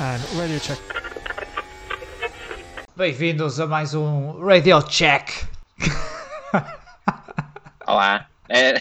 And radio check. Bem-vindos a mais um Radio Check. Olá. É...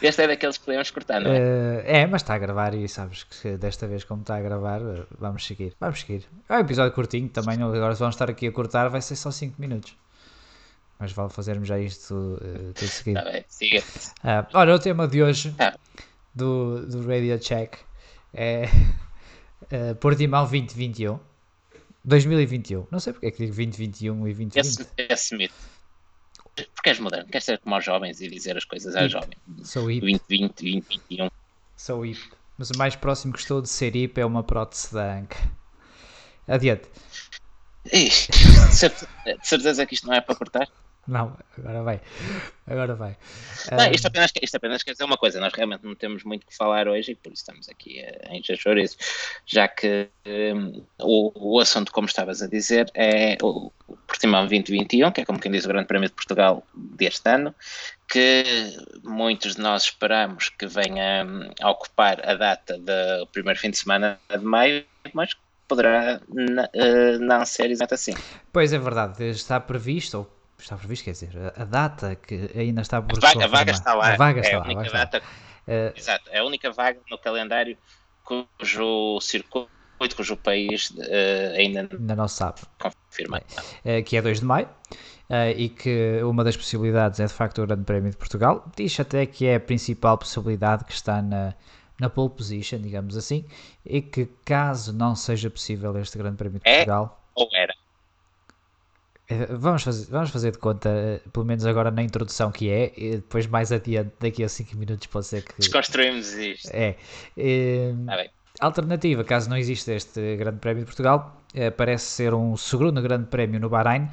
Este é daqueles que podemos cortar, não é? Eh, é, mas está a gravar e sabes que desta vez, como está a gravar, eh, vamos seguir. Vamos seguir. É um episódio curtinho também. não- Agora, se vamos estar aqui a cortar, vai ser só 5 minutos. Mas vale fazermos já isto eh, tudo seguido. Tá bem, siga. Ah, olha, o tema de hoje Ah. do, do Radio Check é uh, Portimão 2021. 2021. Não sei porque é que digo 2021 e 2020. Esse, esse mito. Porque és moderno, queres ser como aos jovens e dizer as coisas aos jovens. Sou hip, 2020, 2021. sou hip. Mas o mais próximo que estou de ser hip é uma prótese da anca. Adiante. Ixi, de certeza que isto não é para cortar? Não, agora vai. Agora vai. Não, Ah, isto, apenas, isto apenas quer dizer uma coisa, nós realmente não temos muito que falar hoje e por isso estamos aqui a encher chouriços, já que hum, o, o assunto, como estavas a dizer, é o Portimão 2021, que é como quem diz o Grande Prémio de Portugal deste ano, que muitos de nós esperamos que venha hum, a ocupar a data do primeiro fim de semana de maio, mas poderá eh, não ser exatamente assim. Pois é verdade, está previsto, ou está previsto, quer dizer, a, a data que ainda está por A vaga, a vaga está lá, A vaga é está a lá, a única está lá. data Eh, Exato, é a única vaga no calendário cujo circuito, cujo país eh, ainda não ainda não sabe. confirma. eh, que é 2 de maio, eh, e que uma das possibilidades é de facto o Grande Prémio de Portugal. Diz até que é a principal possibilidade que está na, na pole position, digamos assim, e que caso não seja possível este Grande Prémio de É? Portugal, Ou era. Eh, vamos fazer, vamos fazer de conta, eh, pelo menos agora na introdução que é, e depois mais adiante, daqui a 5 minutos pode ser que... Desconstruímos isto. É. Eh, Tá bem. Alternativa, caso não exista este Grande Prémio de Portugal, eh, parece ser um segundo Grande Prémio no Bahrein.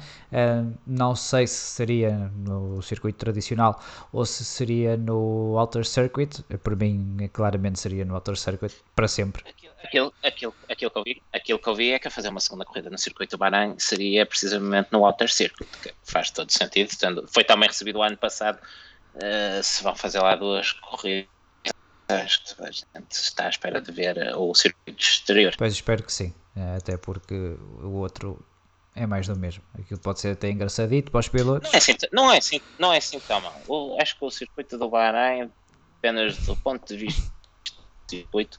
Não sei se seria no circuito tradicional ou se seria no Outer Circuit. Por mim, eh, claramente seria no Outer Circuit para sempre. Aquilo, aquilo, aquilo, que eu vi, aquilo que eu vi é que a fazer uma segunda corrida no circuito do Bahrein seria precisamente no Outer Circuit, que faz todo sentido. Tendo, foi também recebido o ano passado. eh, se vão fazer lá duas corridas, acho que a gente está à espera de ver eh, o circuito exterior. Pois espero que sim, eh, até porque o outro é mais do mesmo. Aquilo pode ser até engraçadito para os pilotos. Não é assim, não é assim, não é assim tão mal. O- acho que o circuito do Bahrein, apenas do ponto de vista do circuito,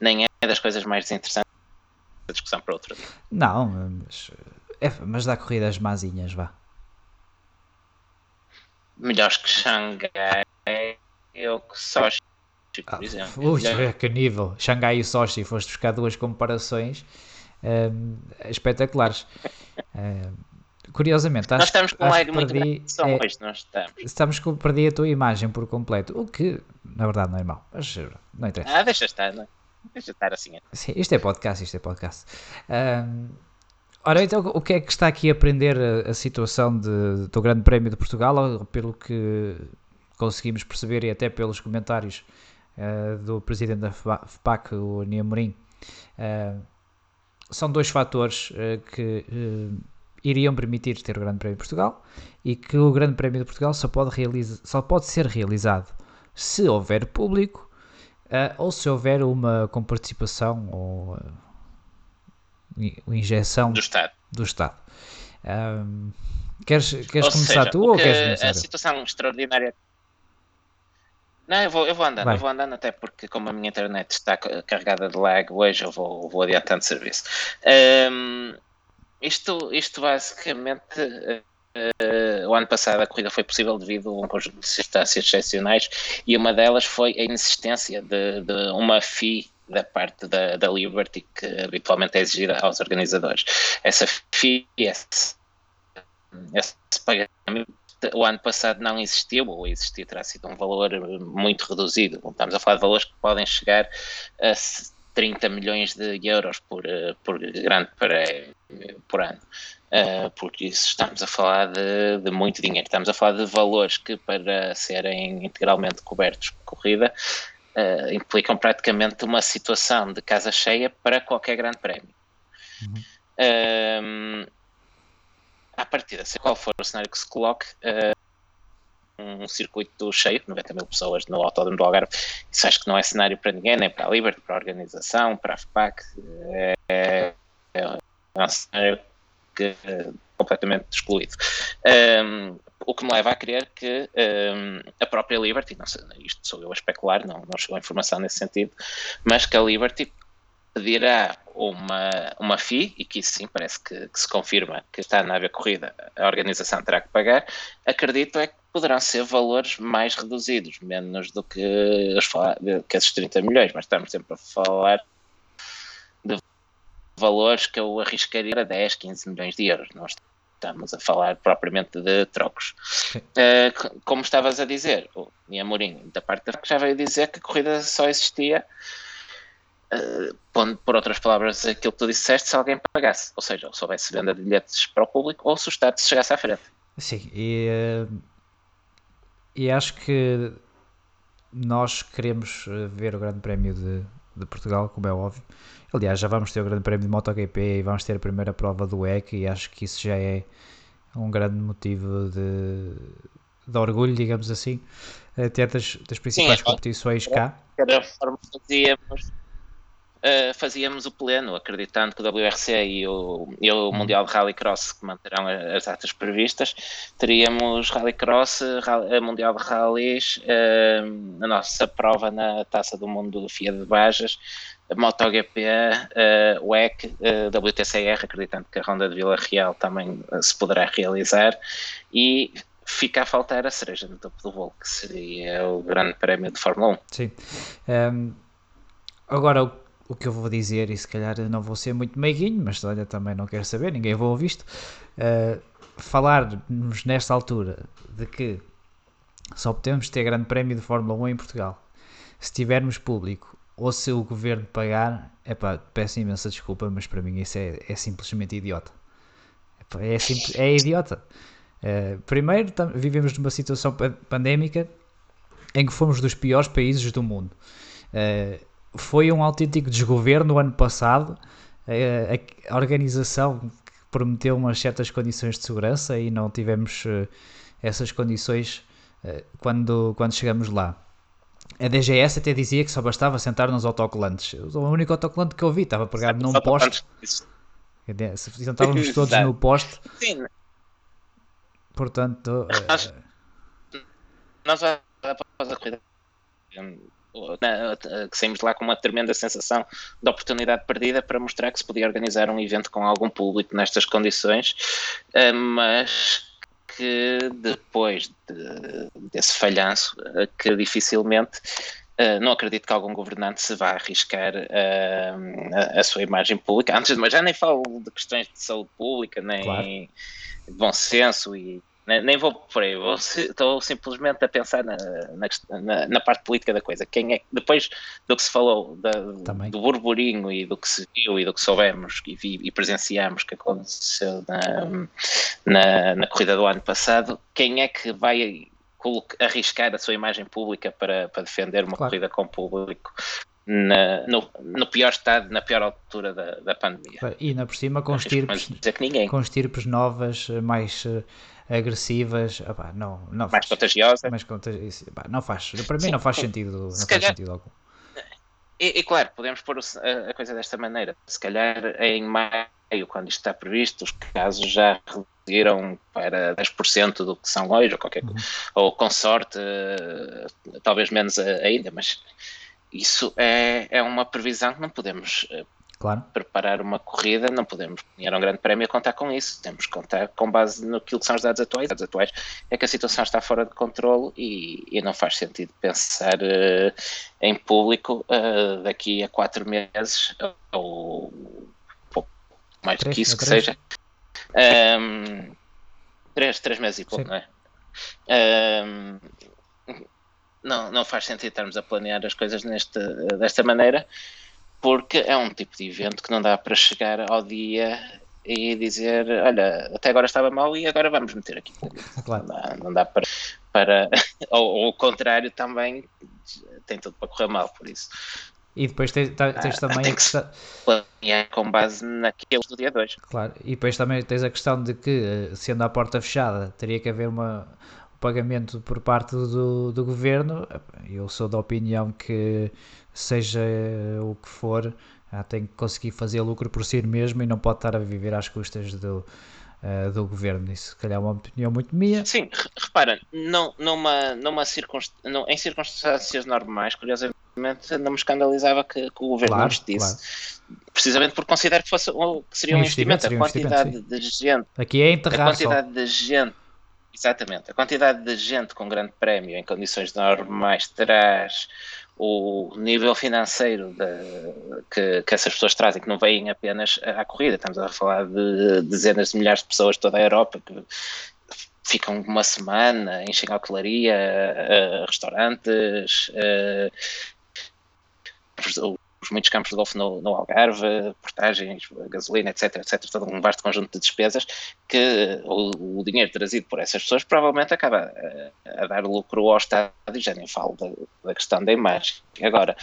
nem é das coisas mais interessantes da discussão para outro dia. Não, mas, é, mas dá corridas mazinhas, vá. Melhores que Xangai ou que Sochi, por exemplo. Ui, Melhor- é que nível. Xangai e Sochi, foste buscar duas comparações ehm, espetaculares. Ehm, curiosamente, Nós acho, estamos com um lag muito perdi, grande é, hoje, nós estamos. estamos com, perdi a tua imagem por completo, o que na verdade não é mau, mas eh, não interessa. Ah, deixa estar, não é? Deixa estar assim. Sim, isto é podcast, isto é podcast. Ora, então, o que é que está aqui a aprender a, a situação de- do Grande Prémio de Portugal, pelo que conseguimos perceber e até pelos comentários ah, do presidente da FPA- FPAC, o Nia Amorim, ah, são dois fatores ah, que ah, iriam permitir ter o Grande Prémio de Portugal e que o Grande Prémio de Portugal só pode, realiza- só pode ser realizado se houver público ah, ou se houver uma comparticipação ou ah, in- injeção Do Estado. do Estado. Ahm, queres queres Ou começar seja, tu ou que queres começar? a eu? situação extraordinária. Não, eu vou, eu vou andando, Vai. eu vou andando até porque como a minha internet está ca- carregada de lag hoje, eu vou, vou adiantando serviço. Ahm, isto, isto basicamente, eh, o ano passado a corrida foi possível devido a um conjunto de circunstâncias excepcionais e uma delas foi a inexistência de, de uma FII da parte da, da Liberty que habitualmente é exigida aos organizadores. Essa FII, esse, esse pagamento o ano passado não existiu, ou existiu terá sido um valor muito reduzido. Estamos a falar de valores que podem chegar a 30 milhões de euros por, eh, por grande prémio por ano. Uh, porque isso estamos a falar de, de, muito dinheiro. Estamos a falar de valores que, para serem integralmente cobertos por corrida, uh, implicam praticamente uma situação de casa cheia para qualquer grande prémio. Uhum. Uh, à partida, se qual for o cenário que se coloque, uh, um circuito cheio, 90 mil pessoas no Autódromo do Algarve. Isso acho que não é cenário para ninguém, nem para a Liberty, para a organização, para a FPAC. É, é, cenário que, completamente excluído. Um, o que me leva a crer que um, a própria Liberty, não isto sou eu a especular, não, não chegou a informação nesse sentido, mas que a Liberty pedirá uma, uma FII, e que isso sim parece que, que, se confirma que está na área corrida, a organização terá que pagar, acredito é que poderão ser valores mais reduzidos, menos do que, os, que esses 30 milhões, mas estamos sempre a falar valores que eu arriscaria a 10, 15 milhões de euros, não estamos a falar propriamente de trocos. Uh, como estavas a dizer, o Amorim, da parte da já veio dizer que a corrida só existia Uh, pondo por outras palavras aquilo que tu disseste, se alguém pagasse, ou seja, se houvesse venda de bilhetes para o público ou se o Estado se chegasse à frente. Sim, e, uh, e acho que nós queremos eh, ver o Grande Prémio de, de, Portugal, como é óbvio. Aliás, já vamos ter o Grande Prémio de MotoGP e vamos ter a primeira prova do EC, e acho que isso já é um grande motivo de, de orgulho, digamos assim, até das, das principais Sim, é, competições cá. Forma, fazíamos uh, fazíamos o pleno, acreditando que o WRC e o, e o uhum. Mundial de Rallycross, que manterão as datas previstas, teríamos Rallycross, Rally, Mundial de Rallys, uh, a nossa prova na Taça do Mundo do FIA de Bajas, MotoGP, uh, WEC, uh, WTCR, acreditando que a Ronda de Vila Real também uh, se poderá realizar, e fica a faltar a cereja no topo do bolo, que seria o Grande Prémio de Fórmula 1. Sim. Um, ehm, agora, o que eu vou dizer, e se calhar não vou ser muito meiguinho, mas olha, também não quero saber, ninguém vou ouvir isto. Uh, falarmos nesta altura de que só podemos ter grande prémio de Fórmula 1 em Portugal se tivermos público ou se o governo pagar, epá, peço imensa desculpa, mas para mim isso é, é simplesmente idiota. Epá, é, é idiota. Uh, primeiro, vivemos numa situação pandémica em que fomos dos piores países do mundo. Uh, foi um autêntico desgoverno no ano passado. A, a, organização prometeu umas certas condições de segurança e não tivemos uh, essas condições uh, quando, quando chegamos lá. A DGS até dizia que só bastava sentar nos autocolantes. O único autocolante que eu vi estava pegado num poste. Sentávamos todos no poste. Sim. Portanto. Nós, nós após a corrida que saímos lá com uma tremenda sensação de oportunidade perdida para mostrar que se podia organizar um evento com algum público nestas condições, eh, mas que depois de, desse falhanço, eh, que dificilmente Uh, não acredito que algum governante se vá arriscar uh, a, a, sua imagem pública. Antes de mais, já nem falo de questões de saúde pública, nem claro. de bom senso e nem vou por aí, vou, estou simplesmente a pensar na, na, na, parte política da coisa. Quem é, depois do que se falou, da, do burburinho e do que se viu e do que soubemos e, vi, e presenciamos que aconteceu na, na, na, corrida do ano passado, quem é que vai arriscar a sua imagem pública para, para defender uma claro. corrida com público na, no, no, pior estado, na pior altura da, da pandemia. E ainda por cima com estirpes, com estirpes novas, mais eh, agressivas, opá, não, não mais contagiosas. Mais contagi não faz, para mim Sim, não faz sentido, não faz calhar, sentido algum. E, e, claro, podemos pôr a, a, coisa desta maneira. Se calhar em maio, quando isto está previsto, os casos já reduziram para 10% do que são hoje, ou qualquer uhum. ou com sorte, talvez menos ainda, mas isso é, é uma previsão que não podemos eh, claro. preparar uma corrida, não podemos ganhar um grande prémio a contar com isso. Temos que contar com base no que são os dados atuais. Os dados atuais é que a situação está fora de controle e, e não faz sentido pensar uh, em público uh, daqui a quatro meses ou pouco mais do que isso que seja. Um, três, três meses e pouco, Sim. não é? Um, não, não faz sentido estarmos a planear as coisas neste, desta maneira porque é um tipo de evento que não dá para chegar ao dia e dizer, olha, até agora estava mal e agora vamos meter aqui. Claro. Não, dá, não dá para, para ou, ou, o contrário também tem tudo para correr mal, por isso. E depois tens, tens também tem que se planear com base naqueles do dia 2. Claro, e depois também tens a questão de que, eh, sendo a porta fechada, teria que haver uma pagamento por parte do, do governo, eu sou da opinião que seja o que for, ah, tem que conseguir fazer lucro por si mesmo e não pode estar a viver às custas do, uh, do governo. Isso, se calhar, é uma opinião muito minha. Sim, repara, não, numa, numa circunst... não, em circunstâncias normais, curiosamente, não me escandalizava que, que o governo claro, investisse. Claro. Precisamente porque considero que, fosse, que seria um, um investimento. A quantidade de gente. Aqui é enterrar. A quantidade só. de gente. Exatamente. A quantidade de gente com grande prémio em condições normais traz o nível financeiro de, que, que, essas pessoas trazem, que não vêm apenas à corrida, estamos a falar de dezenas de milhares de pessoas de toda a Europa que ficam uma semana, a hotelaria, restaurantes, os muitos campos de golfe no, no, Algarve, portagens, gasolina, etc, etc, todo um vasto conjunto de despesas que o, o dinheiro trazido por essas pessoas provavelmente acaba a, a dar lucro ao Estado e já nem falo da, da questão da imagem. Agora,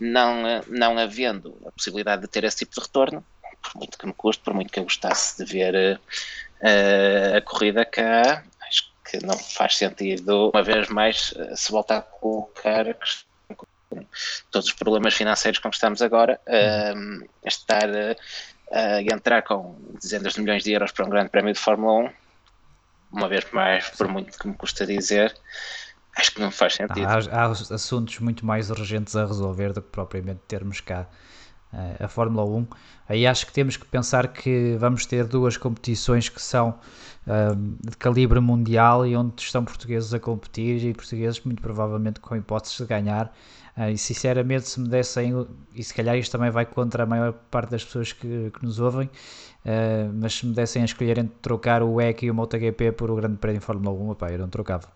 não, não havendo a possibilidade de ter esse tipo de retorno, por muito que me custe, por muito que eu gostasse de ver uh, a corrida cá, acho que não faz sentido, uma vez mais, se voltar a colocar a questão todos os problemas financeiros com que estamos agora, uh, estar a entrar com dezenas de milhões de euros para um grande prémio de Fórmula 1, uma vez mais, por muito que me custa dizer, acho que não faz sentido. Há, há assuntos muito mais urgentes a resolver do que propriamente termos cá a Fórmula 1. Aí acho que temos que pensar que vamos ter duas competições que são uh, de calibre mundial e onde estão portugueses a competir e portugueses muito provavelmente com hipóteses de ganhar Uh, e sinceramente, se me dessem, e se calhar isto também vai contra a maior parte das pessoas que, que nos ouvem, uh, mas se me dessem a escolher entre trocar o WEC e o MotoGP por o Grande Prémio de Fórmula 1, opa, eu não trocava.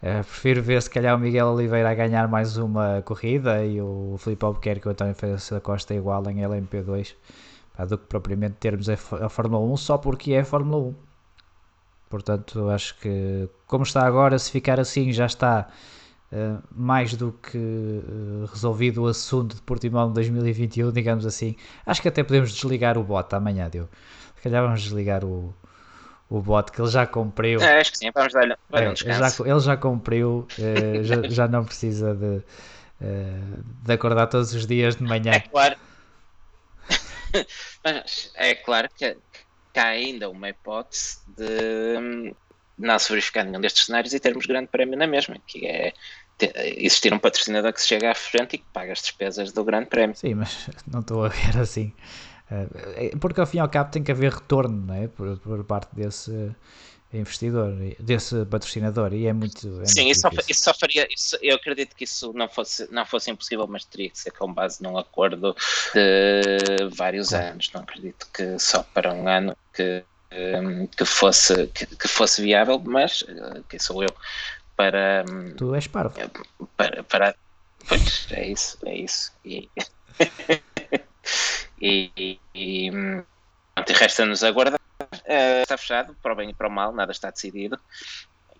Uh, prefiro ver se calhar o Miguel Oliveira a ganhar mais uma corrida e o Filipe Albuquerque ou António Félix da Costa igual em LMP2 pá, do que propriamente termos a, a Fórmula 1 só porque é a Fórmula 1. Portanto, acho que como está agora, se ficar assim já está Uh, mais do que uh, resolvido o assunto de Portimão de 2021, digamos assim. Acho que até podemos desligar o bot amanhã, deu. Se calhar vamos desligar o, o bot que ele já cumpriu. É, acho que sim, vamos dar-lhe é, um já, Ele já cumpriu, uh, já, já, não precisa de, de acordar todos os dias de manhã. É claro. Mas é claro que, que há ainda uma hipótese de não se verificar nenhum destes cenários e termos grande prémio na mesma, que é existir um patrocinador que se chega à frente e que paga as despesas do grande prémio. Sim, mas não estou a ver assim. Eh, porque ao fim e ao cabo tem que haver retorno não é? por, por parte desse investidor, desse patrocinador, e é muito. É Sim, muito isso, só, faria. Isso, eu acredito que isso não fosse, não fosse impossível, mas teria que ser com base num acordo de vários claro. anos. Não acredito que só para um ano que que fosse, que, que, fosse viável, mas eh, quem sou eu para. Tu és parvo. Para, para, pois, é isso, é isso. E, e, e, e resta-nos aguardar. Uh, está fechado, para o bem e para o mal, nada está decidido.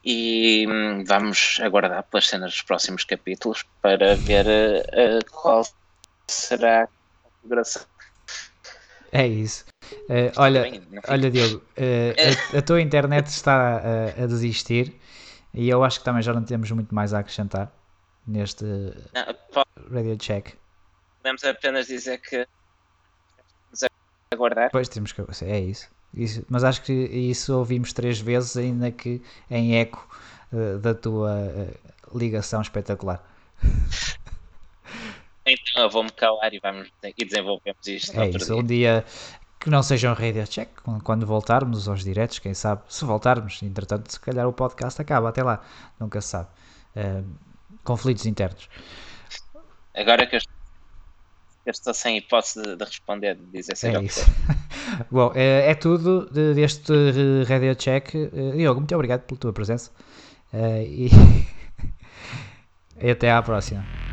E um, vamos aguardar pelas cenas dos próximos capítulos para ver uh, qual será a configuração. É isso. Uh, olha, olha, Diogo, uh, a, a, tua internet está a, a, desistir e eu acho que também já não temos muito mais a acrescentar neste não, radio check. Podemos apenas dizer que aguardar. Pois temos que. É isso. isso. Mas acho que isso ouvimos três vezes, ainda que em eco uh, da tua ligação espetacular. Então eu vou-me calar e, vamos, e desenvolvemos isto. É isso, dia. um dia que não sejam radio check quando voltarmos aos diretos, quem sabe, se voltarmos, entretanto, se calhar o podcast acaba até lá, nunca se sabe. Uh, conflitos internos. Agora que eu estou sem hipótese de, de responder, de dizer se é isso. Bom, é, é tudo deste Radio Check. Uh, Diogo, muito obrigado pela tua presença uh, e, e até à próxima.